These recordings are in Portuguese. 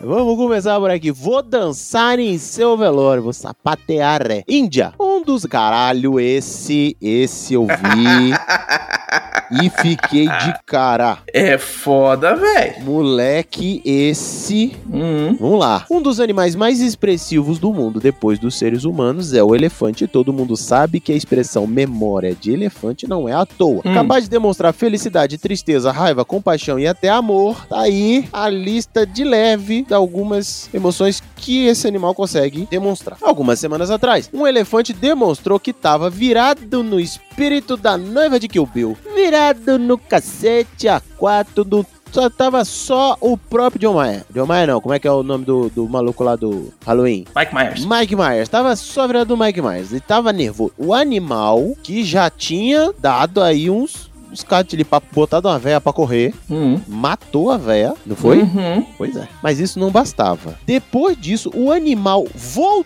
Vamos começar por aqui. Vou dançar em seu velório, vou sapatear. é. Índia, um dos caralho, esse, esse eu vi e fiquei de cara. É foda, velho. Moleque, esse. Hum. Vamos lá. Um dos animais mais expressivos do mundo, depois dos seres humanos, é o elefante. Todo mundo sabe que a expressão memória de elefante não é à toa. Hum. Capaz de demonstrar felicidade, tristeza, raiva, compaixão e até amor, tá aí a lista de leve de algumas emoções que esse animal consegue demonstrar. Algumas semanas atrás, um elefante demonstrou que estava virado no espírito da noiva de Kill Bill. Virado no cacete a quatro do só tava só o próprio John Mayer. John Mayer não, como é que é o nome do, do maluco lá do Halloween? Mike Myers. Mike Myers, tava só virado do Mike Myers. Ele tava nervoso. O animal que já tinha dado aí uns, uns papo botado uma véia pra correr, Hum. matou a véia, não foi? Uhum. Pois é. Mas isso não bastava. Depois disso, o animal voltou,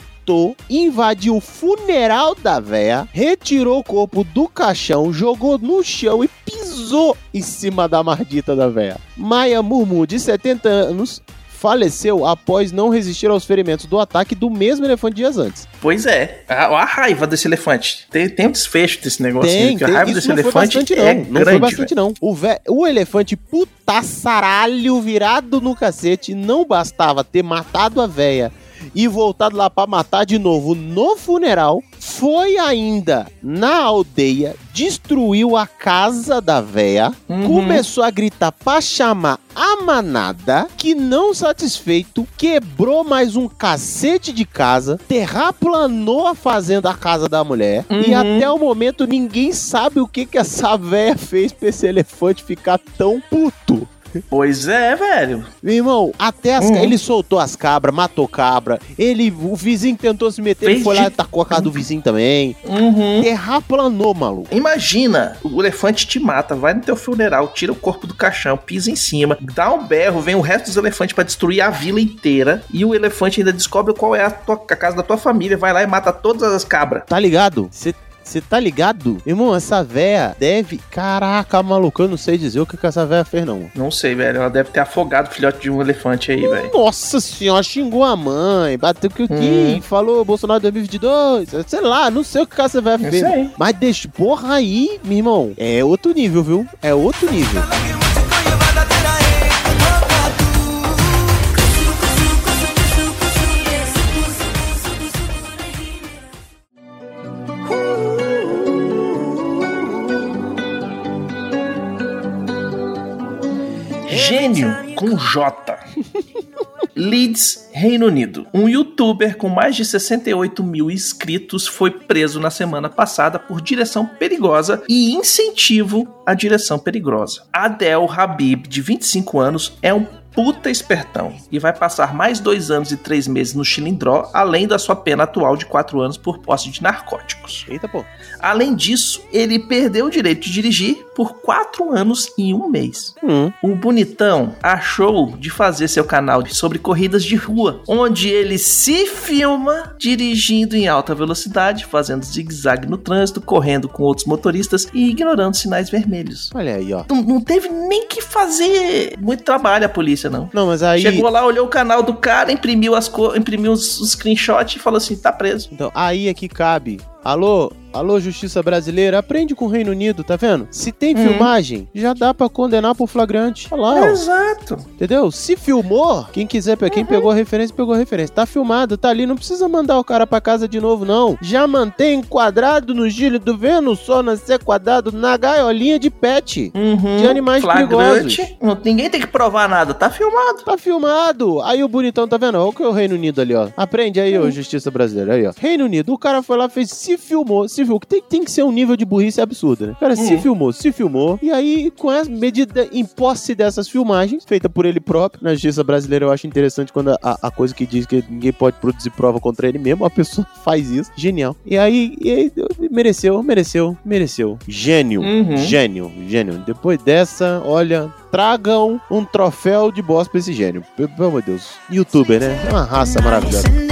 invadiu o funeral da véia, retirou o corpo do caixão, jogou no chão e pisou em cima da mardita da véia. Maia Murmu, de 70 anos, faleceu após não resistir aos ferimentos do ataque do mesmo elefante dias antes. Pois é. A, a raiva desse elefante. Tem, tem um desfecho desse negócio. Tem, tem. a raiva desse não elefante bastante, não. é não grande. foi bastante, velho. não. O, vé- o elefante putaçaralho virado no cacete não bastava ter matado a véia e voltado lá pra matar de novo no funeral, foi ainda na aldeia, destruiu a casa da véia, Uhum. começou a gritar pra chamar a manada, que não satisfeito, quebrou mais um cacete de casa, terraplanou a fazenda, a casa da mulher, e Uhum. até o momento ninguém sabe o que que essa véia fez pra esse elefante ficar tão puto. Pois é, velho. Meu irmão, até as Uhum. ele soltou as cabras, matou cabra. Ele, o vizinho tentou se meter, ele foi lá e tacou a casa do vizinho também. Uhum. Terraplanou, maluco. Imagina, o elefante te mata, vai no teu funeral, tira o corpo do caixão, pisa em cima, dá um berro, vem o resto dos elefantes pra destruir a vila inteira e o elefante ainda descobre qual é a, tua- a casa da tua família, vai lá e mata todas as cabras. Tá ligado? Você tá ligado? Irmão, essa véia deve. Caraca, maluco, eu não sei dizer o que, que essa véia fez, não. Não sei, velho, ela deve ter afogado o filhote de um elefante aí, velho. Nossa senhora, xingou a mãe, bateu que o Kim, falou Bolsonaro 2022, sei lá, não sei o que que essa véia Não fez. sei. Mas deixa, porra aí, meu irmão, é outro nível, viu? É outro nível. Gênio com J. Leeds, Reino Unido. Um youtuber com mais de 68 mil inscritos foi preso na semana passada por direção perigosa e incentivo à direção perigosa. Adel Habib, de 25 anos, é um puta espertão e vai passar mais dois anos e três meses no Chilindró, além da sua pena atual de quatro anos por posse de narcóticos. Eita, pô. Além disso, ele perdeu o direito de dirigir por quatro anos e um mês. Hum. O bonitão achou de fazer seu canal sobre corridas de rua, onde ele se filma dirigindo em alta velocidade, fazendo zigue-zague no trânsito, correndo com outros motoristas e ignorando sinais vermelhos. Olha aí, ó. Não, não teve nem que fazer muito trabalho a polícia, não. Não, mas aí. Chegou lá, olhou o canal do cara, imprimiu as co- imprimiu os, os screenshots e falou assim: tá preso. Então, aí é que cabe. Alô, alô, Justiça Brasileira, aprende com o Reino Unido, tá vendo? Se tem Hum. filmagem, já dá pra condenar por flagrante. Olha lá, ó. Exato. Entendeu? Se filmou, quem quiser, quem pegou a referência, pegou a referência. Tá filmado, tá ali, não precisa mandar o cara pra casa de novo, não. Já mantém quadrado no gílio do o sol nascer quadrado na gaiolinha de pet. Uhum. De animais Flagrante. Não- Ninguém tem que provar nada, tá filmado. Tá filmado. Aí o bonitão, tá vendo? Olha o que é o Reino Unido ali, ó. Aprende aí, Hum. ô Justiça Brasileira. Aí, ó. Reino Unido, o cara foi lá, fez, se filmou. se filmou. Tem, tem que ser um nível de burrice absurdo, né? Cara se Hum. filmou, se filmou. E aí, com a medida em posse dessas filmagens, feita por ele próprio, na justiça brasileira eu acho interessante quando a, a coisa que diz que ninguém pode produzir prova contra ele mesmo, a pessoa faz isso. Genial. E aí, e aí, mereceu, mereceu, mereceu. Gênio. Uhum. Gênio, gênio. Depois dessa, olha, tragam um troféu de boss pra esse gênio. Pelo amor de Deus. Youtuber, né? É uma raça maravilhosa.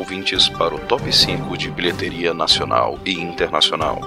Ouvintes para o top 5 de bilheteria nacional e internacional.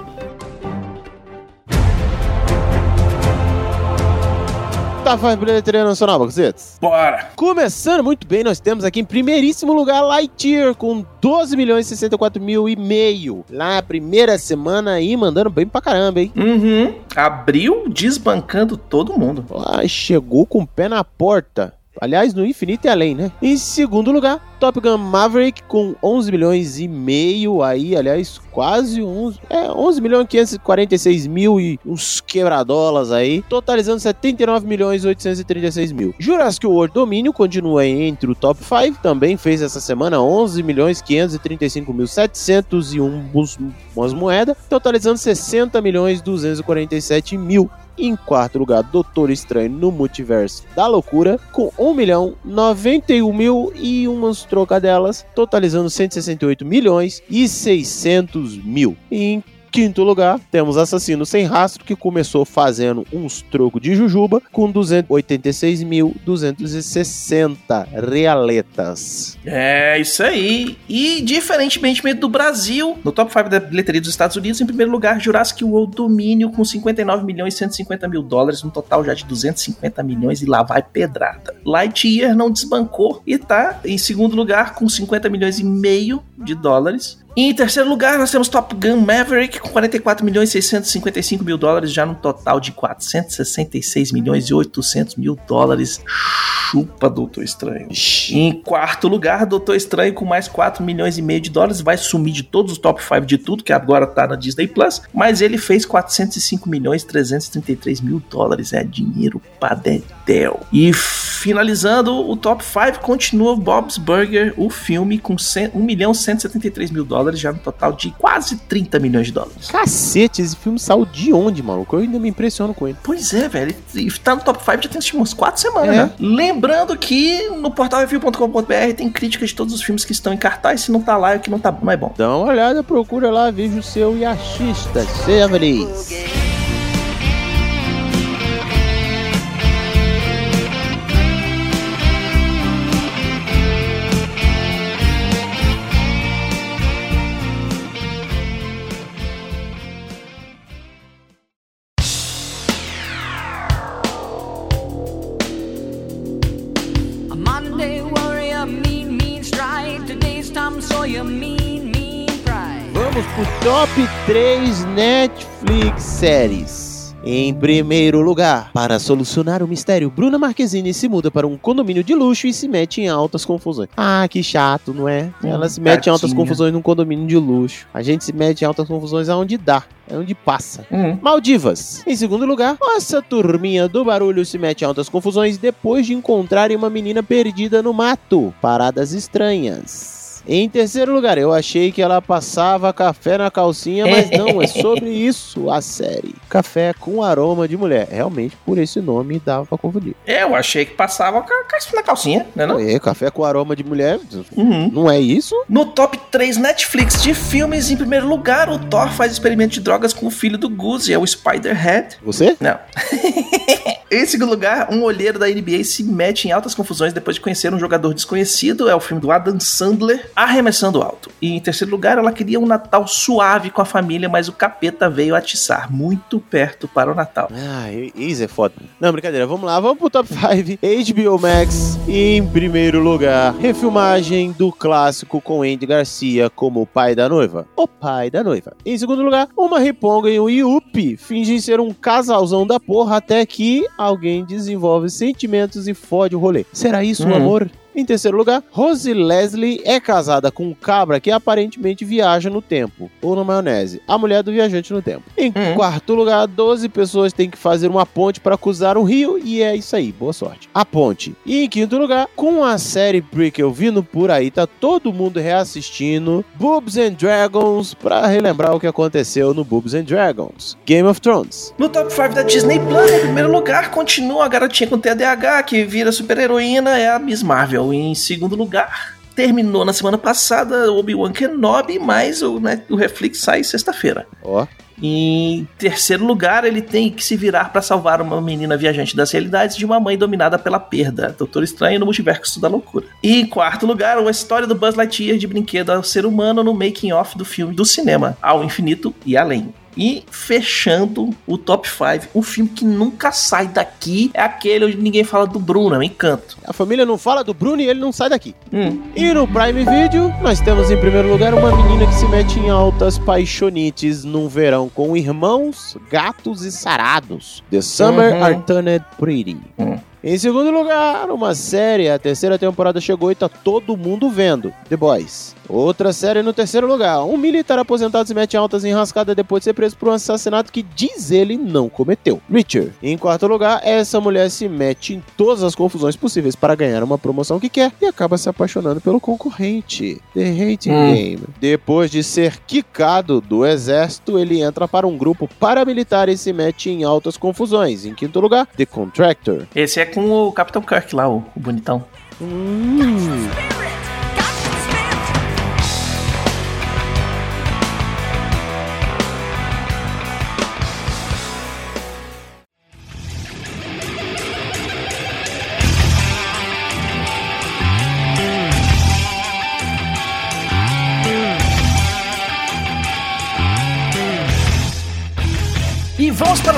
Tá fazendo bilheteria nacional, Bacuzetes? Bora! Começando muito bem, nós temos aqui em primeiríssimo lugar Lightyear com 12 milhões e 64 mil e meio. Lá, primeira semana aí, mandando bem pra caramba, hein? Uhum. Abriu desbancando todo mundo. Lá, chegou com o pé na porta. Aliás, no infinito e além, né? Em segundo lugar, Top Gun Maverick com 11 milhões e meio aí, aliás, quase 11, é, 11 milhões e 546 mil e uns quebradolas aí, totalizando 79 milhões e 836 mil. Jurassic World Domínio continua entre o top 5, também fez essa semana 11 milhões 535 mil 701 bus- umas moedas, totalizando 60 milhões 247 mil. Em quarto lugar, Doutor Estranho no Multiverso da Loucura, com 1 milhão 91 mil e umas trocadelas, totalizando 168 milhões e 600 mil. Em quinto lugar, temos Assassino Sem Rastro, que começou fazendo uns trocos de jujuba, com 286.260 realetas. É, isso aí. E, diferentemente do Brasil, no top 5 da bilheteria dos Estados Unidos, em primeiro lugar, Jurassic World Domínio, com 59 milhões e 150 mil dólares, um total já de 250 milhões, e lá vai pedrada. Lightyear não desbancou e tá em segundo lugar, com 50 milhões e meio de dólares. Em terceiro lugar, nós temos Top Gun Maverick, com 44 milhões e 655 mil dólares, já num total de 466 milhões e 800 mil dólares. Chupa, Doutor Estranho. Em quarto lugar, Doutor Estranho com mais 4 milhões e meio de dólares, vai sumir de todos os top 5 de tudo, que agora tá na Disney Plus, mas ele fez 405 milhões e 333 mil dólares, é dinheiro pra. E finalizando o top 5, continua Bob's Burger, o filme com 100 1 milhão e 173 mil dólares, já no total de quase 30 milhões de dólares. Cacete, esse filme saiu de onde, maluco? Eu ainda me impressiono com ele. Pois é, velho. E tá no top 5 já tem umas 4 semanas, É. né? Lembrando que no portal review.com.br tem críticas de todos os filmes que estão em cartaz. Se não tá lá, é que não, tá, não é bom. Dá uma olhada, procura lá, veja o seu e assista. Seja feliz. Top 3 Netflix séries. Em primeiro lugar, para solucionar o mistério, Bruna Marquezine se muda para um condomínio de luxo e se mete em altas confusões. Ah, que chato, não é? Ela se mete em altas confusões num condomínio de luxo. A gente se mete em altas confusões aonde dá, é onde passa. Hum. Maldivas. Em segundo lugar, essa turminha do barulho se mete em altas confusões depois de encontrarem uma menina perdida no mato. Paradas estranhas. Em terceiro lugar, eu achei que ela passava café na calcinha, mas não, é sobre isso a série. Café com aroma de mulher. Realmente, por esse nome, dava pra confundir. Eu achei que passava ca- ca- na calcinha, né? Não? É, café com aroma de mulher, Uhum. não é isso? No top 3 Netflix de filmes, em primeiro lugar, o Thor faz experimento de drogas com o filho do Goose, é o Spider-Head. Você? Não. em segundo lugar, um olheiro da NBA se mete em altas confusões depois de conhecer um jogador desconhecido. É o filme do Adam Sandler, Arremessando Alto. E em terceiro lugar, ela queria um Natal suave com a família, mas o capeta veio atiçar muito perto para o Natal. Ah, isso é foda. Não, brincadeira. Vamos lá, vamos pro top 5. HBO Max, em primeiro lugar, refilmagem do clássico com Andy Garcia como o pai da noiva. O pai da noiva. Em segundo lugar, uma riponga e um Yuppie fingem ser um casalzão da porra até que alguém desenvolve sentimentos e fode o rolê. Será isso o Hum. amor? Em terceiro lugar, Rose Leslie é casada com um cabra que aparentemente viaja no tempo, ou na maionese, a mulher do viajante no tempo. Em Hum. quarto lugar, 12 pessoas têm que fazer uma ponte para cruzar um rio e é isso aí, boa sorte. A ponte. E em quinto lugar, com a série Prequel vindo por aí, tá todo mundo reassistindo Boobs and Dragons para relembrar o que aconteceu no Boobs and Dragons. Game of Thrones. No top 5 da Disney Plus, em primeiro lugar, continua a garotinha com TDAH que vira super-heroína, é a Miss Marvel. Em segundo lugar, terminou na semana passada Obi-Wan Kenobi, mas o, né, o Reflex sai sexta-feira. Ó, Em terceiro lugar, ele tem que se virar para salvar uma menina viajante das realidades de uma mãe dominada pela perda. Doutor Estranho no Multiverso da Loucura. E em quarto lugar, a história do Buzz Lightyear de brinquedo ao ser humano no making-off do filme do cinema, Ao Infinito e Além. E fechando o top 5, um filme que nunca sai daqui é aquele onde ninguém fala do Bruno, é um encanto. a família não fala do Bruno e ele não sai daqui. Hum, E no Prime Video, nós temos em primeiro lugar uma menina que se mete em altas paixonites num verão com irmãos, gatos e sarados. The Summer Uhum. Are Turned Pretty. Hum. Em segundo lugar, uma série, a terceira temporada chegou e tá todo mundo vendo. The Boys. Outra série no terceiro lugar. Um militar aposentado se mete em altas enrascadas depois de ser preso por um assassinato que diz ele não cometeu. Richard. Em quarto lugar, essa mulher se mete em todas as confusões possíveis para ganhar uma promoção que quer e acaba se apaixonando pelo concorrente. The Hating Hum. Game. Depois de ser quicado do exército, ele entra para um grupo paramilitar e se mete em altas confusões. Em quinto lugar, The Contractor. esse é com o Capitão Kirk lá, o, o bonitão. Hum.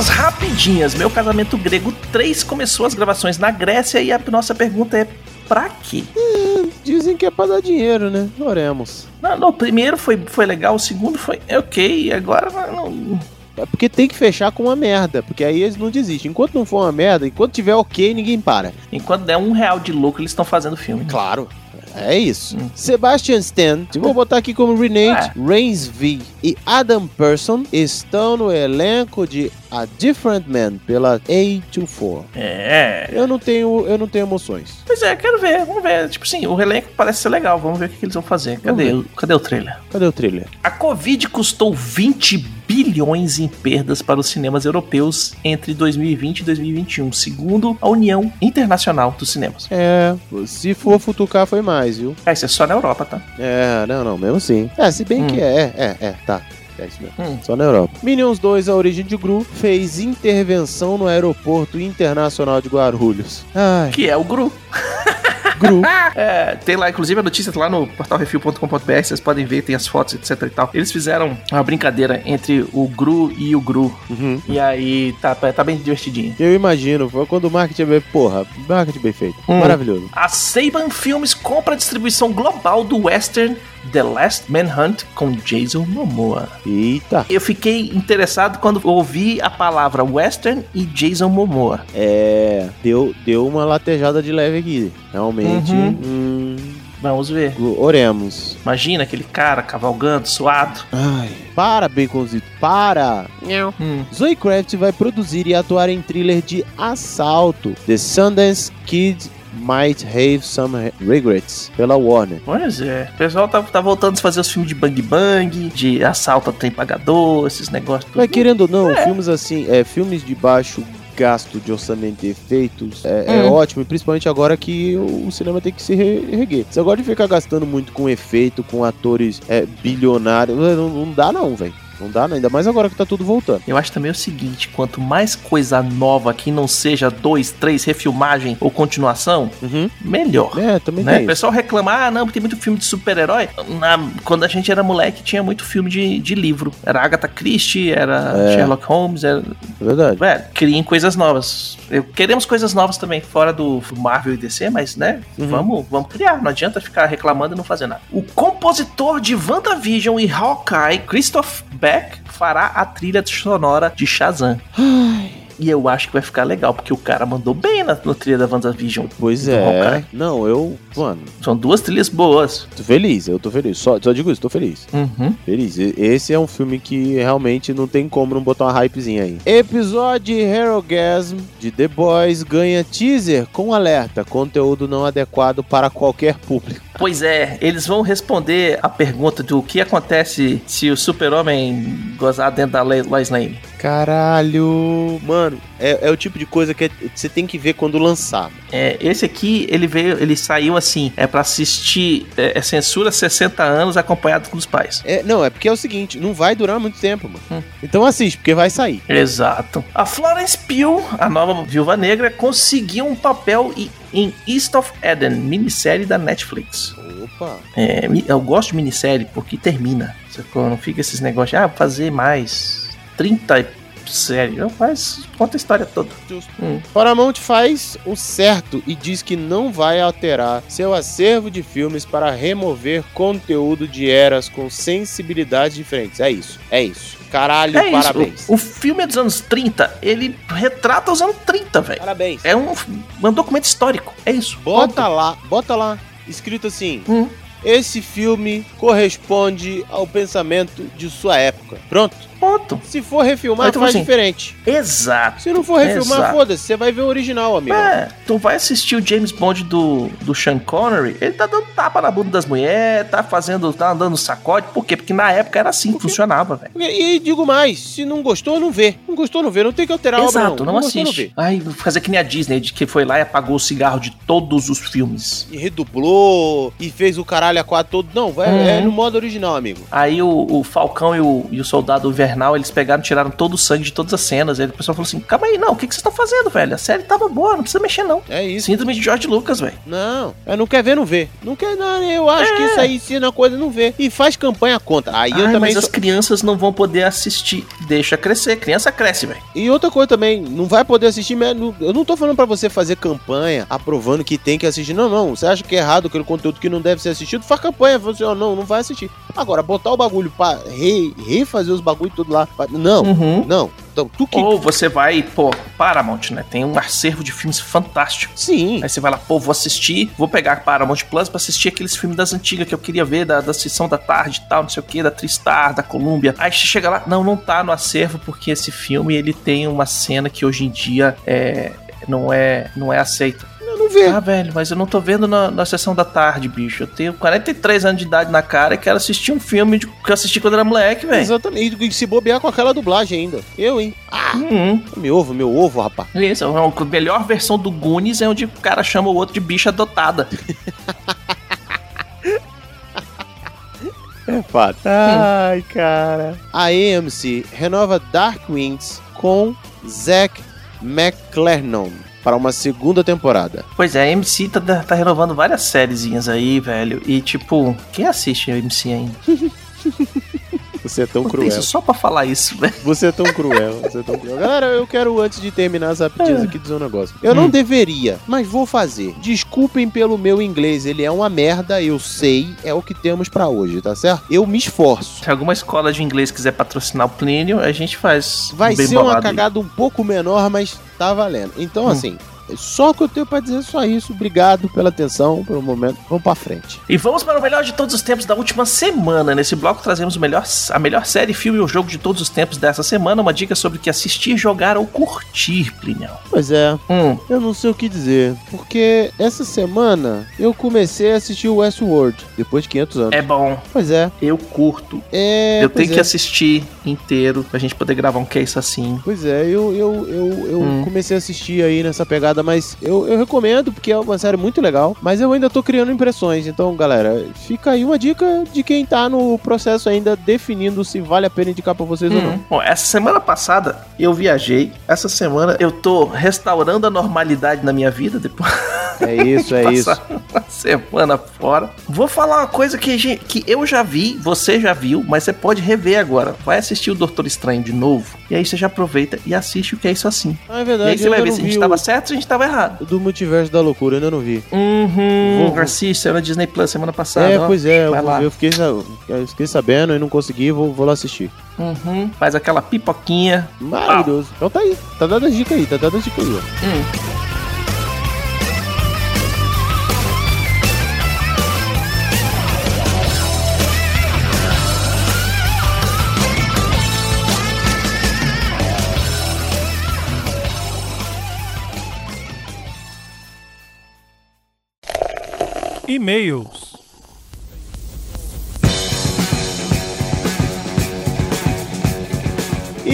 Rapidinhas. Meu Casamento Grego 3 começou as gravações na Grécia e a nossa pergunta é pra quê? Dizem que é pra dar dinheiro, né? Oremos. Não, não, o primeiro foi, foi legal, o segundo foi ok, e agora não. É porque tem que fechar com uma merda, porque aí eles não desistem. Enquanto não for uma merda, enquanto tiver ok, ninguém para. Enquanto der um real de lucro, eles estão fazendo filme. Claro. É isso. Hum. Sebastian Stan, vou botar aqui como Renate, Reigns V e Adam Person estão no elenco de A Different Man pela A24. É. Eu não tenho, eu não tenho emoções. Pois é, quero ver, vamos ver. Tipo assim, o elenco parece ser legal, vamos ver o que, que eles vão fazer. Cadê, o- cadê o trailer? Cadê o trailer? A Covid custou 20 bilhões em perdas para os cinemas europeus entre 2020 e 2021, segundo a União Internacional dos Cinemas. É, se for futucar foi mais, viu? Ah, isso é só na Europa, tá? É, não, não, mesmo assim. É, se bem Hum. que é, é, é, tá. É isso mesmo. Hum. Só na Europa. Minions 2, a origem de Gru, fez intervenção no aeroporto internacional de Guarulhos. Ai, Que é o Gru. Gru. É, tem lá, inclusive, a notícia tá lá no portalrefil.com.br, vocês podem ver, tem as fotos, etc e tal. Eles fizeram uma brincadeira entre o Gru e o Gru. Uhum. E aí tá, tá bem divertidinho. Eu imagino, foi quando o marketing é bem. Porra, marketing bem feito. Hum. Maravilhoso. A Saban Filmes compra a distribuição global do western The Last Manhunt com Jason Momoa. Eita. Eu fiquei interessado quando ouvi a palavra western e Jason Momoa. É. Deu, deu uma latejada de leve aqui. Realmente. Uhum. Hum, Vamos ver. oremos. Imagina aquele cara cavalgando, suado. Ai. Para, Baconzito. Para. Hum. Zoe Kravitz vai produzir e atuar em thriller de assalto. The Sundance Kid Might Have Some Regrets pela Warner. Pois é. O pessoal tá, tá voltando a fazer os filmes de bang bang, de assalto a tem pagador, esses negócios. tudo. Mas querendo ou não, filmes assim, é, filmes de baixo gasto de orçamento e efeitos é, é Hum. ótimo, e principalmente agora que o, cinema tem que se re- reerguer. Você agora de ficar gastando muito com efeito, com atores é, bilionários, não, não dá não, velho. Não dá, não. ainda mais agora que tá tudo voltando. Eu acho também o seguinte: quanto mais coisa nova que não seja dois, três, refilmagem ou continuação, Uhum. melhor. É, também Né? tem O pessoal reclama, ah, não, tem muito filme de super-herói. Na- Quando a gente era moleque, tinha muito filme de, de livro. Era Agatha Christie, era É. Sherlock Holmes, era. É verdade. Velho, criem coisas novas. Eu, queremos coisas novas também, fora do Marvel e DC, mas, né, Uhum. vamos, vamos criar. Não adianta ficar reclamando e não fazer nada. O compositor de WandaVision e Hawkeye, Christoph Beck, fará a trilha sonora de Shazam. E eu acho que vai ficar legal, porque o cara mandou bem na, no trilha da WandaVision. Pois é. Hawkeye. Não, eu, mano, São duas trilhas boas. tô feliz, eu tô feliz. Só, só digo isso, tô feliz. Uhum. Feliz. Esse é um filme que realmente não tem como não botar uma hypezinha aí. Episódio Herogasm de The Boys ganha teaser com alerta: conteúdo não adequado para qualquer público. Pois é, eles vão responder a pergunta do que acontece se o super-homem gozar dentro da Lois Lane. Caralho. Mano, é, é o tipo de coisa que é- você tem que ver quando lançar. É, esse aqui, ele veio, ele saiu assim, é pra assistir é, é censura 60 anos acompanhado com os pais. É, não, é porque é o seguinte: não vai durar muito tempo, mano. Hum. Então assiste, porque vai sair. Exato. A Florence Pugh, a nova Viúva Negra, conseguiu um papel em- em East of Eden, minissérie da Netflix. Opa. É, eu gosto de minissérie porque termina. Sacou? Não fica esses negócios, ah, fazer mais 30 séries. Não faz, conta a história toda. Justo. Hum. Paramount faz o certo e diz que não vai alterar seu acervo de filmes para remover conteúdo de eras com sensibilidades diferentes. É isso, é isso. Caralho, É parabéns. isso. O, o filme é dos anos 30, ele retrata os anos 30, velho. Parabéns. É um, um documento histórico. É isso. Bota lá, bota lá, escrito assim: Hum. esse filme corresponde ao pensamento de sua época. Pronto. Ponto. Se for refilmar, Então, faz assim, diferente. Exato. Se não for refilmar, Exato. foda-se, você vai ver o original, amigo. É, tu vai assistir o James Bond do, do Sean Connery, ele tá dando tapa na bunda das mulheres, tá fazendo, tá andando sacode, por quê? Porque na época era assim funcionava, velho. E, e digo mais, se não gostou, não vê. Não gostou, não vê. Não tem que alterar a obra, Exato, não, gostou, assiste. vê. Ai, vou fazer que nem a Disney, de que foi lá e apagou o cigarro de todos os filmes. E redublou, e fez o caralho a quatro todo. Não, vai, Uhum. é no modo original, amigo. Aí o, o Falcão e o, e o Soldado Invernal, eles pegaram, tiraram todo o sangue de todas as cenas. Aí o pessoal falou assim: calma aí, não, o que, que vocês estão fazendo, velho? A série tava boa, não precisa mexer, não. É isso. Síndrome de George Lucas, velho. Não, eu não quer ver, não vê. Não quer, não, eu acho que isso aí ensina coisa, não vê. E faz campanha contra. Aí eu Ai, também mas sou- as crianças não vão poder assistir. Deixa crescer, criança cresce, velho. E outra coisa também, não vai poder assistir. Eu não tô falando pra você fazer campanha aprovando que tem que assistir. Não, não. Você acha que é errado aquele conteúdo que não deve ser assistido? Faz campanha. Fala assim, não, não vai assistir. Agora, botar o bagulho pra re, refazer os bagulho tudo lá. Não, Uhum. não. Então, tu que. Ou você vai, pô, Paramount, né? Tem um acervo de filmes fantástico. Sim. Aí você vai lá, pô, vou assistir, vou pegar Paramount Plus pra assistir aqueles filmes das antigas que eu queria ver, da, da sessão da tarde e tal, não sei o que, da Tristar, da Columbia. Aí você chega lá, não, não tá no acervo, porque esse filme ele tem uma cena que hoje em dia é, não, é, não é aceita. Vê. Ah, velho, mas eu não tô vendo na, na sessão da tarde, bicho. Eu tenho 43 anos de idade na cara e quero assistir um filme de- que eu assisti quando era moleque, velho. Exatamente. E se bobear com aquela dublagem ainda. Eu, hein? Ah, Uhum. meu ovo, meu ovo, rapaz. Isso, a melhor versão do Goonies é onde o cara chama o outro de bicha adotada. É fato. Ai, cara. A AMC renova Dark Winds com Zack McClellan para uma segunda temporada. Pois é, a MC tá, tá renovando várias sériezinhas aí, velho. E tipo, quem assiste a MC ainda? Você é tão Puta, cruel. Isso só pra falar isso, velho. Você é tão cruel, você é tão cruel. Galera, eu quero, antes de terminar as rapidinhas aqui, dizer um negócio. Eu não Hum. deveria, mas vou fazer. Desculpem pelo meu inglês, ele é uma merda, eu sei, é o que temos pra hoje, tá certo? Eu me esforço. Se alguma escola de inglês quiser patrocinar o Plínio, a gente faz. Vai ser uma bolado aí. cagada um pouco menor, mas tá valendo. Então, Hum. assim, só o que eu tenho pra dizer é só isso. Obrigado pela atenção, pelo momento. Vamos pra frente. E vamos para o melhor de todos os tempos da última semana. Nesse bloco trazemos o melhor, a melhor série, filme ou jogo de todos os tempos dessa semana. Uma dica sobre o que assistir, jogar ou curtir, Plínio. Pois é, Hum, eu não sei o que dizer. Porque essa semana eu comecei a assistir o Westworld, depois de 500 anos. é bom. Pois é. Eu curto. É, eu tenho é. que assistir inteiro pra gente poder gravar um case assim. Pois é, eu, eu, eu, eu Hum. comecei a assistir aí nessa pegada, mas eu, eu recomendo porque é uma série muito legal, mas eu ainda tô criando impressões. Então, galera, fica aí uma dica de quem tá no processo ainda definindo se vale a pena indicar pra vocês ou não. Bom, essa semana passada eu viajei. Essa semana eu tô restaurando a normalidade na minha vida depois. É isso, é isso. Uma semana fora. Vou falar uma coisa que, gente- que eu já vi, você já viu, mas você pode rever agora. Vai assistir o Doutor Estranho de novo. E aí você já aproveita e assiste o que é isso assim. Ah, é E verdade, aí você eu vai ver se a gente tava o- certo ou se a gente tava errado. do Multiverso da Loucura, eu ainda não vi. Uhum. Vou- Assiste, na Disney Plus semana passada. é, ó. pois é, eu, Vai vou lá. ver, eu fiquei, eu fiquei sabendo e não consegui, vou, vou lá assistir. Uhum. Faz aquela pipoquinha. Maravilhoso. Então tá aí, tá dando a dica aí, tá dando a dica aí, ó. Hum. E-mails.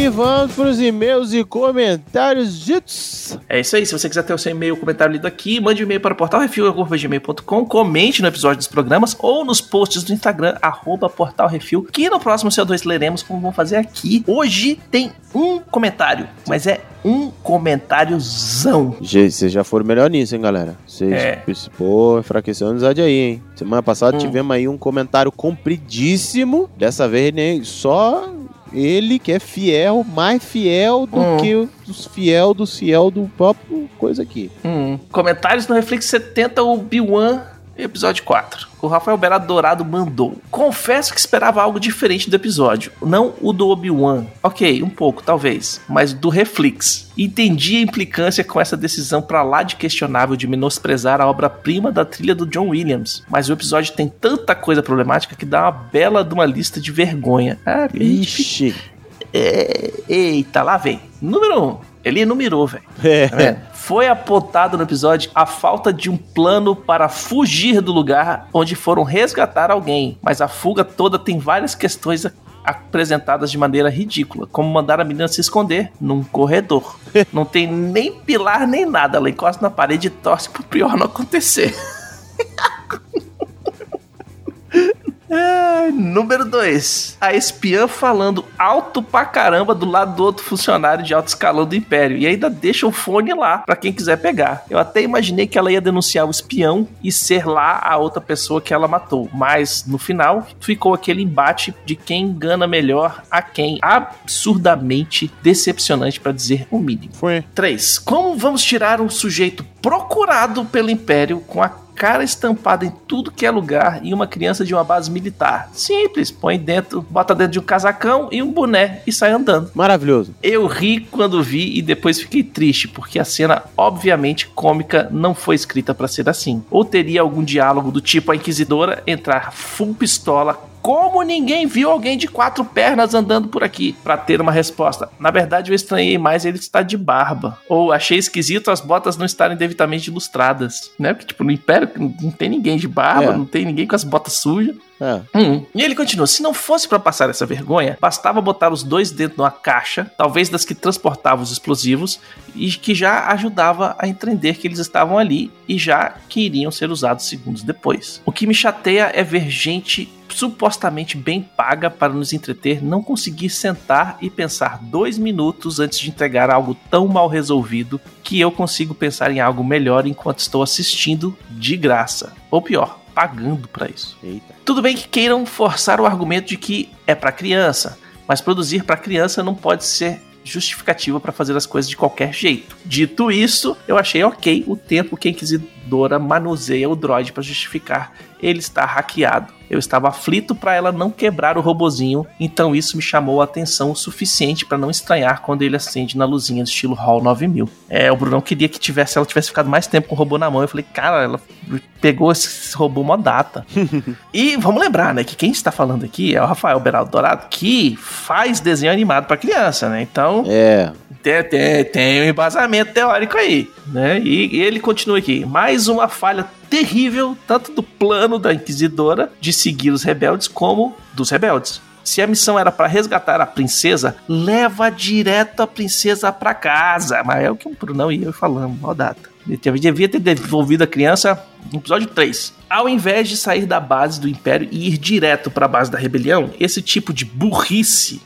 E vamos pros e-mails e comentários ditos. É isso aí. Se você quiser ter o seu e-mail, comentário lido aqui, mande um e-mail para o portal refil.gmail.com, comente no episódio dos programas ou nos posts do Instagram, arroba portal refil, que no próximo CO2 leremos como vamos fazer aqui. Hoje tem um comentário, mas é um comentáriozão. Gente, vocês já foram melhor nisso, hein, galera? Vocês, É. pô, enfraqueceu a amizade aí, hein? Semana passada Hum. tivemos aí um comentário compridíssimo. Dessa vez, nem só ele que é fiel, mais fiel do Hum. que os fiel dos fiel do próprio coisa aqui. Hum. Comentários no Reflex 70, o B1, episódio 4. O Rafael Berado Dourado mandou. Confesso que esperava algo diferente do episódio. Não o do Obi-Wan. Ok, um pouco, talvez. Mas do Reflex. Entendi a implicância com essa decisão pra lá de questionável de menosprezar a obra-prima da trilha do John Williams. Mas o episódio tem tanta coisa problemática que dá uma bela de uma lista de vergonha. Ah, Ixi. é, Eita, lá vem. Número 1. Um. Ele numerou, velho. É. Tá vendo? Foi apontado no episódio a falta de um plano para fugir do lugar onde foram resgatar alguém, mas a fuga toda tem várias questões apresentadas de maneira ridícula, como mandar a menina se esconder num corredor. Não tem nem pilar nem nada, ela encosta na parede e torce pro pior não acontecer. É, número 2. A espiã falando alto pra caramba do lado do outro funcionário de alto escalão do Império. E ainda deixa o fone lá pra quem quiser pegar. Eu até imaginei que ela ia denunciar o espião e ser lá a outra pessoa que ela matou. Mas no final ficou aquele embate de quem engana melhor a quem. Absurdamente decepcionante pra dizer o mínimo. Foi. 3. Como vamos tirar um sujeito procurado pelo Império com a cara estampada em tudo que é lugar e uma criança de uma base militar? Simples, põe dentro, bota dentro de um casacão e um boné e sai andando. Maravilhoso. Eu ri quando vi e depois fiquei triste, porque a cena, obviamente cômica, não foi escrita pra ser assim. Ou teria algum diálogo do tipo a Inquisidora entrar full pistola. Como ninguém viu alguém de quatro pernas andando por aqui? Pra ter uma resposta. Na verdade, eu estranhei mais ele estar de barba. Ou achei esquisito as botas não estarem devidamente ilustradas. Né? Porque, tipo, no Império não tem ninguém de barba, É. não tem ninguém com as botas sujas. É. Hum. E ele continua: se não fosse pra passar essa vergonha, bastava botar os dois dentro de uma caixa, talvez das que transportavam os explosivos, e que já ajudava a entender que eles estavam ali e já que iriam ser usados segundos depois. O que me chateia é ver gente supostamente bem paga para nos entreter não conseguir sentar e pensar dois minutos antes de entregar algo tão mal resolvido que eu consigo pensar em algo melhor enquanto estou assistindo de graça. Ou pior, pagando para isso. Eita. Tudo bem que queiram forçar o argumento de que é para criança, mas produzir para criança não pode ser justificativa para fazer as coisas de qualquer jeito. Dito isso, eu achei ok o tempo que a Inquisidora manuseia o droid para justificar ele estar hackeado. Eu estava aflito para ela não quebrar o robozinho, então isso me chamou a atenção o suficiente para não estranhar quando ele acende na luzinha do estilo Hall 9000. É, o Brunão queria que tivesse, ela tivesse ficado mais tempo com o robô na mão. Eu falei, cara, ela pegou esse robô mó data. E vamos lembrar, né, que quem está falando aqui é o Rafael Beraldo Dourado, que faz desenho animado para criança, né? Então, É. tem, tem, tem um embasamento teórico aí, né? E, e ele continua aqui. Mais uma falha terrível, tanto do plano da Inquisidora de seguir os rebeldes, como dos rebeldes. Se a missão era para resgatar a princesa, leva direto a princesa para casa. Mas é o que o Brunão e eu falamos, ó data. Ele devia ter devolvido a criança no episódio 3. Ao invés de sair da base do Império e ir direto para a base da rebelião, esse tipo de burrice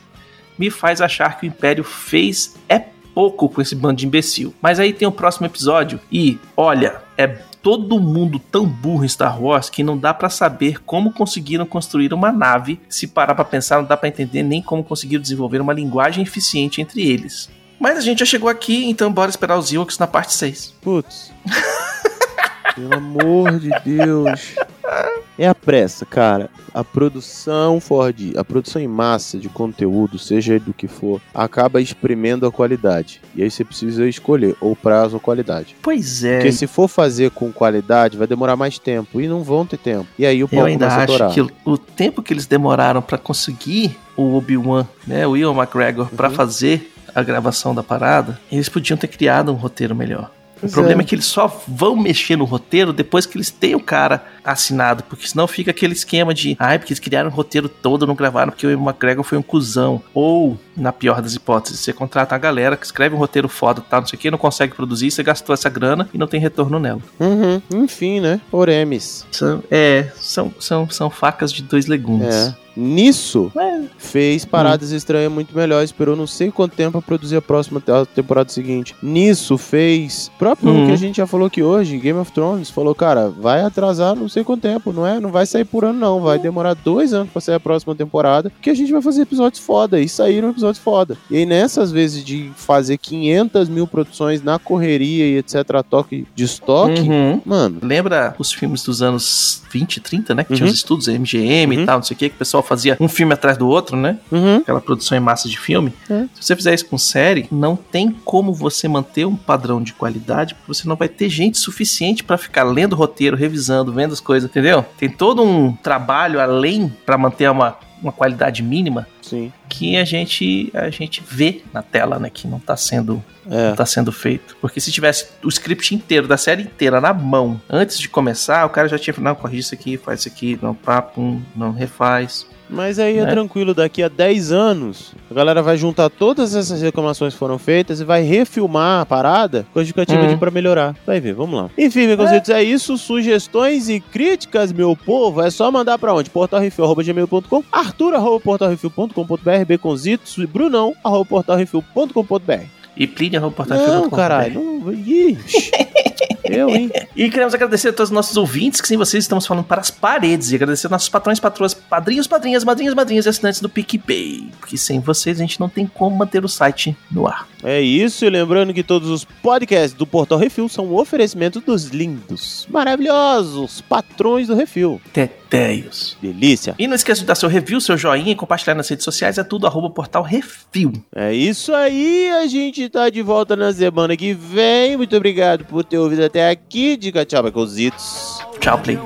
me faz achar que o Império fez é pouco com esse bando de imbecil. Mas aí tem o próximo episódio e, olha, é todo mundo tão burro em Star Wars que não dá pra saber como conseguiram construir uma nave. Se parar pra pensar, não dá pra entender nem como conseguiram desenvolver uma linguagem eficiente entre eles. Mas a gente já chegou aqui, então bora esperar os Ewoks na parte 6. Putz. Pelo amor de Deus. É a pressa, cara. A produção Ford, a produção em massa de conteúdo, seja do que for, acaba espremendo a qualidade. E aí você precisa escolher ou prazo ou qualidade. Pois é, Porque se for fazer com qualidade, vai demorar mais tempo. E não vão ter tempo. E aí o pau eu ainda acho que o, tempo que eles demoraram pra conseguir o Obi-Wan, né, o Ian McGregor, pra Uhum. fazer a gravação da parada, eles podiam ter criado um roteiro melhor. Pois o problema é. é. que eles só vão mexer no roteiro depois que eles têm o cara assinado, porque senão fica aquele esquema de, ai, porque eles criaram o roteiro todo, não gravaram porque o McGregor foi um cuzão. Ou, na pior das hipóteses, você contrata a galera que escreve um roteiro foda, tá, não sei o que, não consegue produzir, você gastou essa grana e não tem retorno nela. Uhum. Enfim, né? Oremes. São, é, são, são, são facas de dois legumes. É. Nisso, É. fez paradas estranhas muito melhor. Esperou não sei quanto tempo pra produzir a próxima a temporada seguinte. Nisso, fez. Próprio Uhum. que a gente já falou aqui hoje, Game of Thrones, falou, cara, vai atrasar não sei quanto tempo, não é? Não vai sair por ano, não. Vai demorar dois anos pra sair a próxima temporada, porque a gente vai fazer episódios foda. E saíram episódios foda. E aí, nessas vezes de fazer 500 mil produções na correria e etc., toque de estoque, Uhum. mano. Lembra os filmes dos anos 20, 30, né? Que tinha Uhum. os estudos, MGM Uhum. e tal, não sei o que, que o pessoal fazia um filme atrás do outro, né? Uhum. Aquela produção em massa de filme. É. Se você fizer isso com série, não tem como você manter um padrão de qualidade, porque você não vai ter gente suficiente pra ficar lendo roteiro, revisando, vendo as coisas, entendeu? Tem todo um trabalho além pra manter uma, uma qualidade mínima Sim. que a gente a gente vê na tela, né, que não tá sendo É. não tá sendo feito. Porque se tivesse o script inteiro, da série inteira na mão, antes de começar, o cara já tinha falado, não, corrige isso aqui, faz isso aqui, não, pum, não refaz. Mas aí é Né? tranquilo, daqui a 10 anos, a galera vai juntar todas essas reclamações que foram feitas e vai refilmar a parada com a justificativa Uhum. de pra melhorar. Vai ver, vamos lá. Enfim, meus conceitos, é isso. Sugestões e críticas, meu povo, é só mandar pra onde? portalrefil.gmail.com, arthur, arroba, portalrefil.com.br, baconzitos, e brunão, arroba, portalrefil.com.br. E Plínio, arroba, portal Não, caralho, não... Eu, hein? E queremos agradecer a todos os nossos ouvintes, que sem vocês estamos falando para as paredes. E agradecer aos nossos patrões, patroas, padrinhos, padrinhas, madrinhas, madrinhas e assinantes do PicPay. Porque sem vocês a gente não tem como manter o site no ar. É isso, e lembrando que todos os podcasts do Portal Refil são um oferecimento dos lindos, maravilhosos patrões do Refil. Tetéios. Delícia. E não esqueça de dar seu review, seu joinha e compartilhar nas redes sociais. É tudo arroba portal Refil. É isso aí, a gente tá de volta na semana que vem. Muito obrigado por ter ouvido até aqui. Diga tchau, Baconzitos. Tchau, Play.